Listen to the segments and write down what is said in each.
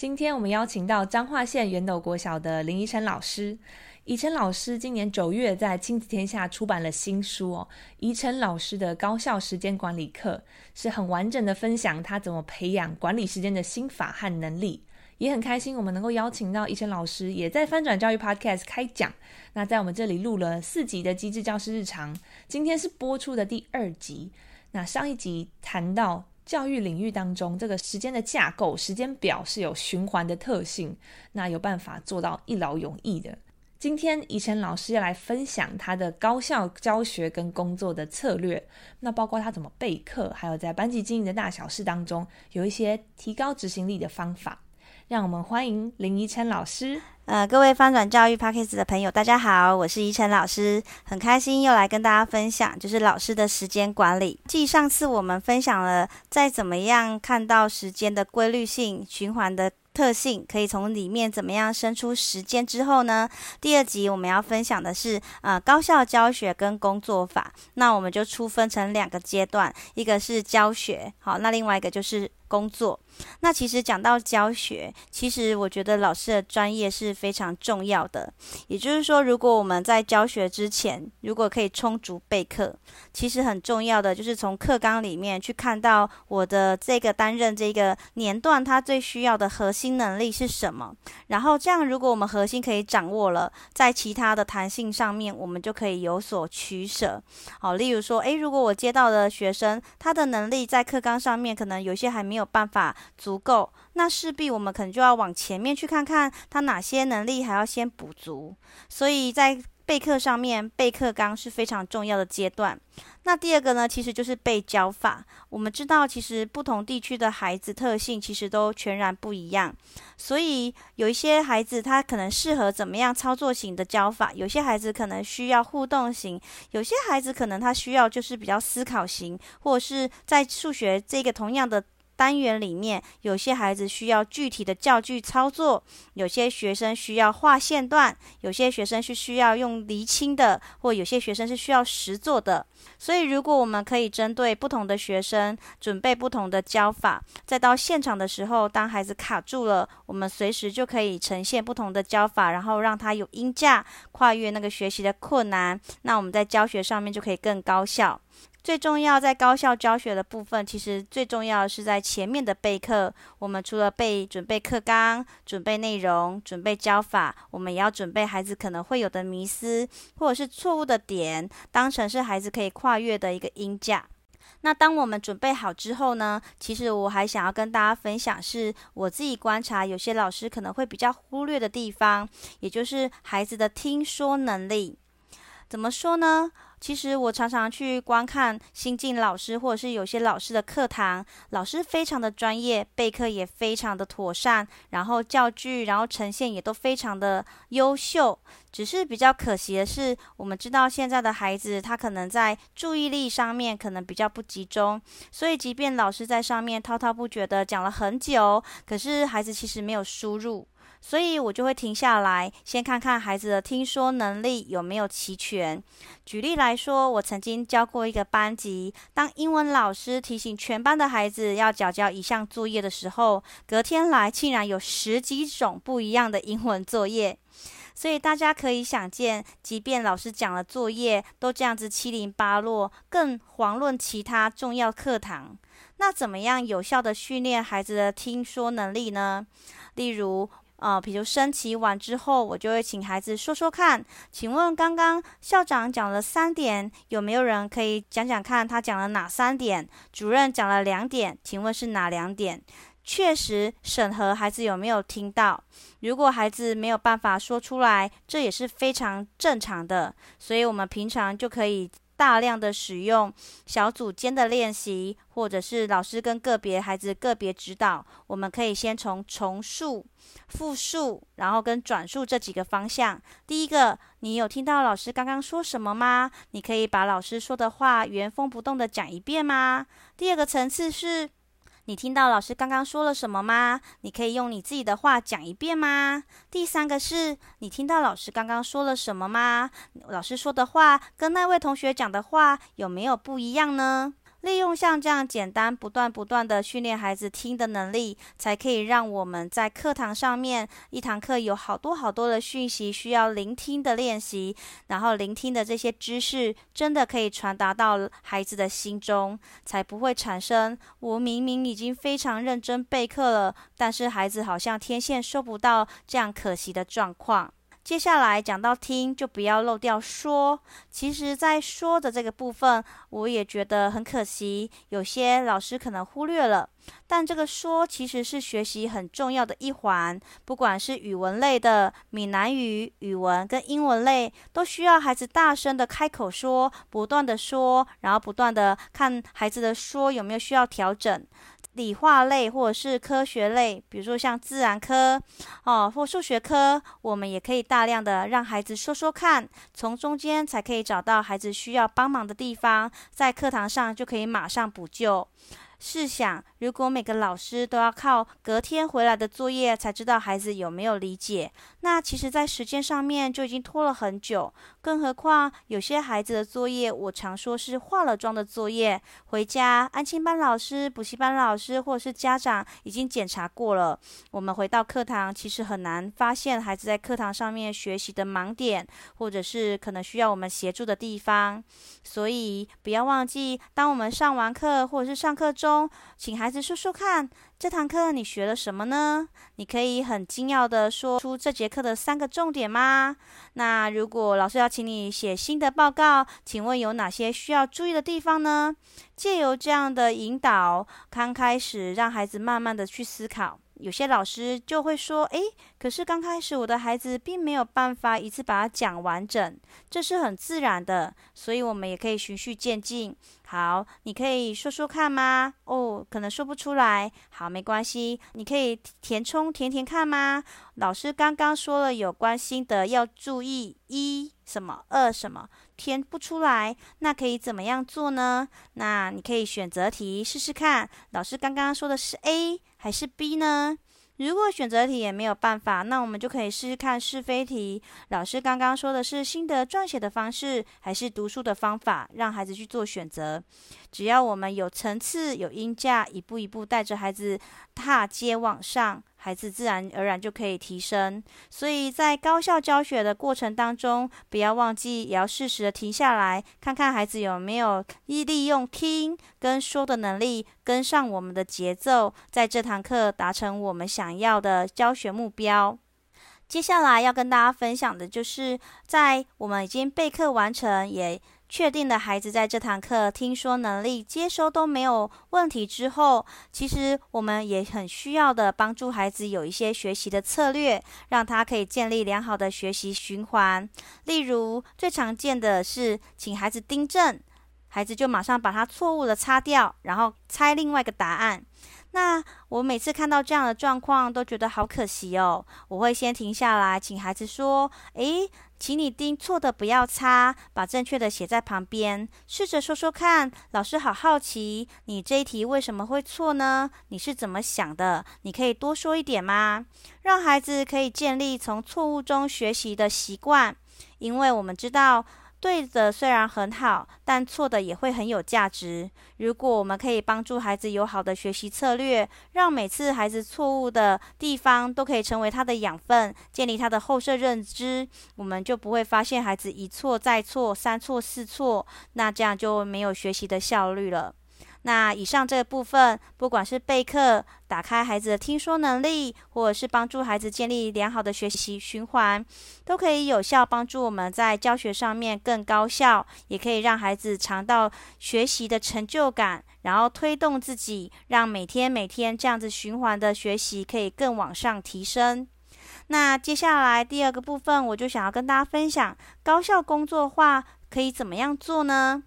今天我们邀请到彰化县圆斗国小的林宜晨老师。宜晨老师今年九月在亲子天下出版了新书哦，宜晨老师的高效时间管理课是很完整的分享他怎么培养管理时间的心法和能力，也很开心我们能够邀请到宜晨老师也在翻转教育 Podcast 开讲。那在我们这里录了四集的机智教师日常，今天是播出的第二集。那上一集谈到教育领域当中这个时间的架构、时间表是有循环的特性，那有办法做到一劳永逸的。今天宜晨老师要来分享他的高效教学跟工作的策略，那包括他怎么备课，还有在班级经营的大小事当中有一些提高执行力的方法。让我们欢迎林宜晨老师。呃，各位翻转教育 Podcast 的朋友，大家好，我是宜晨老师，很开心又来跟大家分享，就是老师的时间管理。继上次我们分享了再怎么样看到时间的规律性、循环的。特性可以从里面怎么样生出时间之后呢？第二集我们要分享的是呃高效教学跟工作法。那我们就出分成两个阶段，一个是教学，好，那另外一个就是工作。那其实讲到教学，其实我觉得老师的专业是非常重要的。也就是说，如果我们在教学之前，如果可以充足备课，其实很重要的就是从课纲里面去看到我的这个担任这个年段它最需要的核心。能力是什么？然后这样，如果我们核心可以掌握了，在其他的弹性上面，我们就可以有所取舍。好，例如说，诶，如果我接到的学生，他的能力在课纲上面可能有些还没有有办法足够，那势必我们可能就要往前面去看看他哪些能力还要先补足。所以在备课上面，备课纲是非常重要的阶段。那第二个呢，其实就是备教法。我们知道，其实不同地区的孩子特性其实都全然不一样，所以有一些孩子他可能适合怎么样操作型的教法，有些孩子可能需要互动型，有些孩子可能他需要就是比较思考型，或者是在数学这个同样的。单元里面，有些孩子需要具体的教具操作，有些学生需要画线段，有些学生是需要用厘清的，或有些学生是需要实做的。所以，如果我们可以针对不同的学生准备不同的教法，再到现场的时候，当孩子卡住了，我们随时就可以呈现不同的教法，然后让他有音架跨越那个学习的困难，那我们在教学上面就可以更高效。最重要在高效教学的部分，其实最重要是在前面的备课。我们除了备准备课纲、准备内容、准备教法，我们也要准备孩子可能会有的迷思或者是错误的点，当成是孩子可以跨越的一个音架。那当我们准备好之后呢，其实我还想要跟大家分享，是我自己观察有些老师可能会比较忽略的地方，也就是孩子的听说能力。怎么说呢？其实我常常去观看新进老师，或者是有些老师的课堂，老师非常的专业，备课也非常的妥善，然后教具，然后呈现也都非常的优秀。只是比较可惜的是，我们知道现在的孩子他可能在注意力上面可能比较不集中，所以即便老师在上面滔滔不绝的讲了很久，可是孩子其实没有输入。所以我就会停下来，先看看孩子的听说能力有没有齐全。举例来说，我曾经教过一个班级，当英文老师提醒全班的孩子要缴交一项作业的时候，隔天来竟然有十几种不一样的英文作业。所以大家可以想见，即便老师讲了作业都这样子七零八落，更遑论其他重要课堂。那怎么样有效地训练孩子的听说能力呢？例如，呃，比如升旗完之后，我就会请孩子说说看，请问刚刚校长讲了三点，有没有人可以讲讲看他讲了哪三点？主任讲了两点，请问是哪两点？确实审核孩子有没有听到。如果孩子没有办法说出来，这也是非常正常的，所以我们平常就可以。大量的使用小组间的练习，或者是老师跟个别孩子个别指导。我们可以先从重述、复述，然后跟转述这几个方向。第一个，你有听到老师刚刚说什么吗？你可以把老师说的话原封不动的讲一遍吗？第二个层次是。你听到老师刚刚说了什么吗？你可以用你自己的话讲一遍吗？第三个是你听到老师刚刚说了什么吗？老师说的话跟那位同学讲的话有没有不一样呢？利用像这样简单、不断、不断的训练孩子听的能力，才可以让我们在课堂上面一堂课有好多好多的讯息需要聆听的练习，然后聆听的这些知识真的可以传达到孩子的心中，才不会产生我明明已经非常认真备课了，但是孩子好像天线收不到这样可惜的状况。接下来讲到听，就不要漏掉说。其实，在说的这个部分，我也觉得很可惜，有些老师可能忽略了。但这个说其实是学习很重要的一环，不管是语文类的闽南语、语文跟英文类，都需要孩子大声的开口说，不断的说，然后不断的看孩子的说有没有需要调整。理化类或者是科学类，比如说像自然科哦，或数学科，我们也可以大大量的让孩子说说看，从中间才可以找到孩子需要帮忙的地方，在课堂上就可以马上补救。试想，如果每个老师都要靠隔天回来的作业才知道孩子有没有理解，那其实，在时间上面就已经拖了很久。更何况，有些孩子的作业，我常说是化了妆的作业，回家安亲班老师、补习班老师或者是家长已经检查过了。我们回到课堂，其实很难发现孩子在课堂上面学习的盲点，或者是可能需要我们协助的地方。所以，不要忘记，当我们上完课或者是上课中，请孩子说说看，这堂课你学了什么呢？你可以很精要的说出这节课的三个重点吗？那如果老师要请你写新的报告，请问有哪些需要注意的地方呢？借由这样的引导，刚开始让孩子慢慢的去思考。有些老师就会说：“诶，可是刚开始我的孩子并没有办法一次把它讲完整，这是很自然的，所以我们也可以循序渐进。好，你可以说说看吗？哦，可能说不出来。好，没关系，你可以填充填填看吗？老师刚刚说了有关心得要注意一什么二什么，填不出来，那可以怎么样做呢？那你可以选择题试试看。老师刚刚说的是 A。”还是 B 呢？如果选择题也没有办法，那我们就可以试试看是非题。老师刚刚说的是心得撰写的方式，还是读书的方法，让孩子去做选择。只要我们有层次、有音架，一步一步带着孩子踏阶往上。孩子自然而然就可以提升，所以在高效教学的过程当中，不要忘记也要适时的停下来，看看孩子有没有利用听跟说的能力跟上我们的节奏，在这堂课达成我们想要的教学目标。接下来要跟大家分享的就是，在我们已经备课完成也。确定的孩子在这堂课听说能力接收都没有问题之后，其实我们也很需要的帮助孩子有一些学习的策略，让他可以建立良好的学习循环。例如，最常见的是请孩子订正，孩子就马上把他错误的擦掉，然后猜另外一个答案。那我每次看到这样的状况，都觉得好可惜哦。我会先停下来，请孩子说：“诶，请你订错的不要擦，把正确的写在旁边。试着说说看，老师好好奇，你这一题为什么会错呢？你是怎么想的？你可以多说一点吗？让孩子可以建立从错误中学习的习惯，因为我们知道。”对的虽然很好，但错的也会很有价值。如果我们可以帮助孩子有好的学习策略，让每次孩子错误的地方都可以成为他的养分，建立他的后设认知，我们就不会发现孩子一错再错，三错四错，那这样就没有学习的效率了。那以上这个部分，不管是备课、打开孩子的听说能力，或者是帮助孩子建立良好的学习循环，都可以有效帮助我们在教学上面更高效，也可以让孩子尝到学习的成就感，然后推动自己，让每天每天这样子循环的学习可以更往上提升。那接下来第二个部分，我就想要跟大家分享，高效工作化可以怎么样做呢？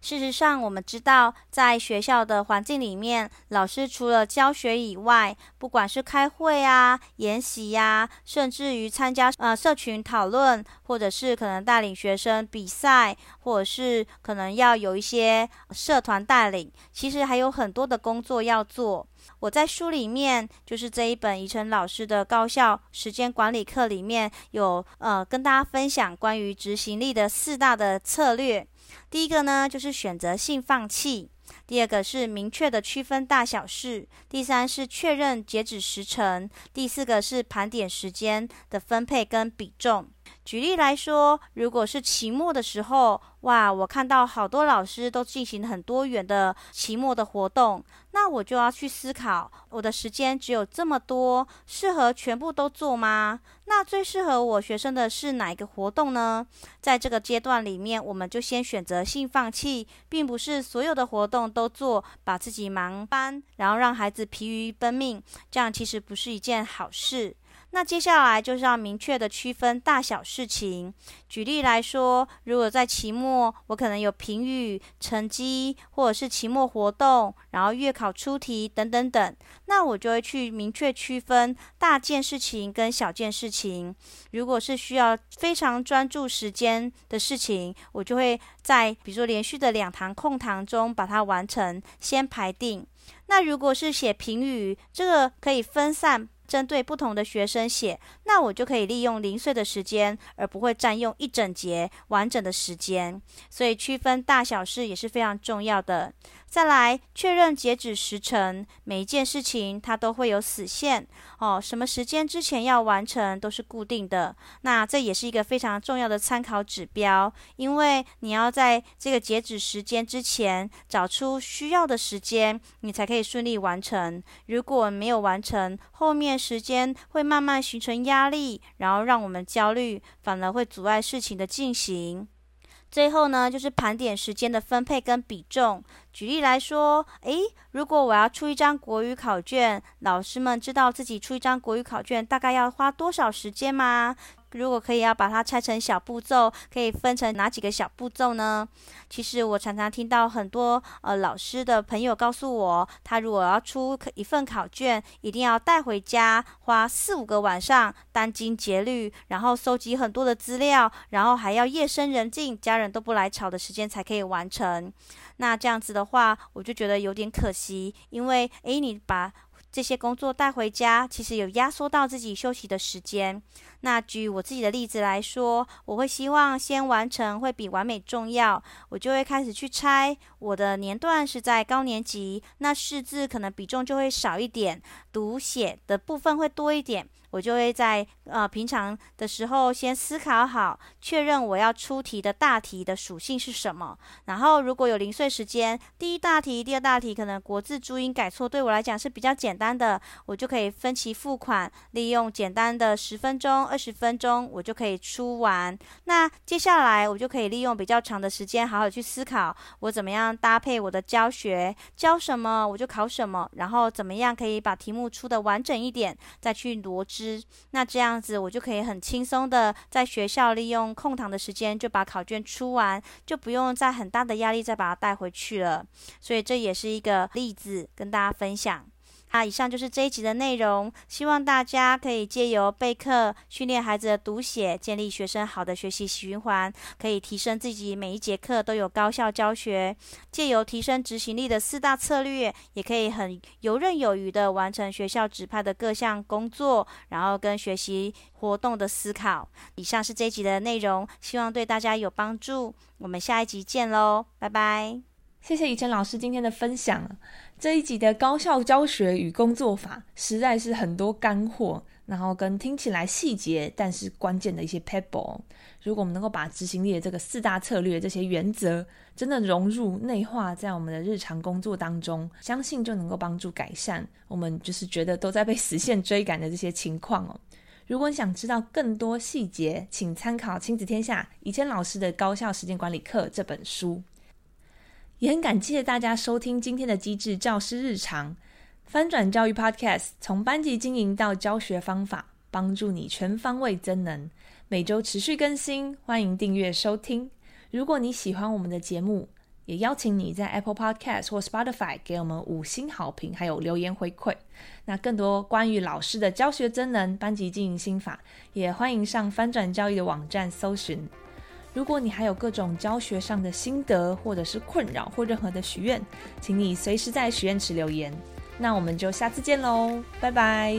事实上，我们知道，在学校的环境里面，老师除了教学以外，不管是开会啊、研习呀、甚至于参加呃社群讨论，或者是可能带领学生比赛，或者是可能要有一些社团带领，其实还有很多的工作要做。我在书里面，就是这一本怡辰老师的高效时间管理课里面有呃跟大家分享关于执行力的四大的策略。第一个呢，就是选择性放弃；第二个是明确的区分大小事；第三是确认截止时辰；第四个是盘点时间的分配跟比重。举例来说，如果是期末的时候，哇，我看到好多老师都进行很多元的期末的活动，那我就要去思考，我的时间只有这么多，适合全部都做吗？那最适合我学生的是哪一个活动呢？在这个阶段里面，我们就先选择性放弃，并不是所有的活动都做，把自己忙翻，然后让孩子疲于奔命，这样其实不是一件好事。那接下来就是要明确的区分大小事情。举例来说，如果在期末，我可能有评语、成绩，或者是期末活动，然后月考出题等等等，那我就会去明确区分大件事情跟小件事情。如果是需要非常专注时间的事情，我就会在比如说连续的两堂空堂中把它完成，先排定。那如果是写评语，这个可以分散。针对不同的学生写，那我就可以利用零碎的时间，而不会占用一整节完整的时间。所以区分大小事也是非常重要的。再来确认截止时程，每一件事情它都会有死线哦，什么时间之前要完成都是固定的。那这也是一个非常重要的参考指标，因为你要在这个截止时间之前找出需要的时间，你才可以顺利完成。如果没有完成，后面时间会慢慢形成压压力，然后让我们焦虑，反而会阻碍事情的进行。最后呢，就是盘点时间的分配跟比重。举例来说，诶，如果我要出一张国语考卷，老师们知道自己出一张国语考卷大概要花多少时间吗？如果可以要把它拆成小步骤，可以分成哪几个小步骤呢？其实我常常听到很多呃老师的朋友告诉我，他如果要出一份考卷，一定要带回家，花四五个晚上，殚精竭虑，然后收集很多的资料，然后还要夜深人静，家人都不来吵的时间才可以完成。那这样子的话，我就觉得有点可惜，因为诶，你把这些工作带回家，其实有压缩到自己休息的时间。那举我自己的例子来说，我会希望先完成会比完美重要，我就会开始去拆。我的年段是在高年级，那识字可能比重就会少一点，读写的部分会多一点。我就会在呃平常的时候先思考好，确认我要出题的大题的属性是什么。然后如果有零碎时间，第一大题、第二大题可能国字注音改错，对我来讲是比较简单的，我就可以分期付款，利用简单的十分钟、二十分钟，我就可以出完。那接下来我就可以利用比较长的时间，好好去思考我怎么样搭配我的教学，教什么我就考什么，然后怎么样可以把题目出得完整一点，再去罗织。那这样子，我就可以很轻松的在学校利用空堂的时间就把考卷出完，就不用再很大的压力再把它带回去了。所以这也是一个例子跟大家分享。那以上就是这一集的内容，希望大家可以借由备课训练孩子的读写，建立学生好的学习循环，可以提升自己每一节课都有高效教学。借由提升执行力的四大策略，也可以很游刃有余的完成学校指派的各项工作，然后跟学习活动的思考。以上是这一集的内容，希望对大家有帮助。我们下一集见喽，拜拜。谢谢怡辰老师今天的分享。这一集的高效教学与工作法实在是很多干货，然后跟听起来细节但是关键的一些 pebble，。如果我们能够把执行力的这个四大策略这些原则真的融入内化在我们的日常工作当中，相信就能够帮助改善我们就是觉得都在被死线追赶的这些情况哦。如果你想知道更多细节，请参考《亲子天下》以前老师的《高效时间管理课》这本书。也很感谢大家收听今天的机智教师日常翻转教育 Podcast，从班级经营到教学方法，帮助你全方位增能。每周持续更新，欢迎订阅收听。如果你喜欢我们的节目，也邀请你在 Apple Podcast 或 Spotify 给我们五星好评，还有留言回馈。那更多关于老师的教学真能、班级经营心法，也欢迎上翻转教育的网站搜寻。如果你还有各种教学上的心得，或者是困扰，或任何的许愿，请你随时在许愿池留言。那我们就下次见喽，拜拜。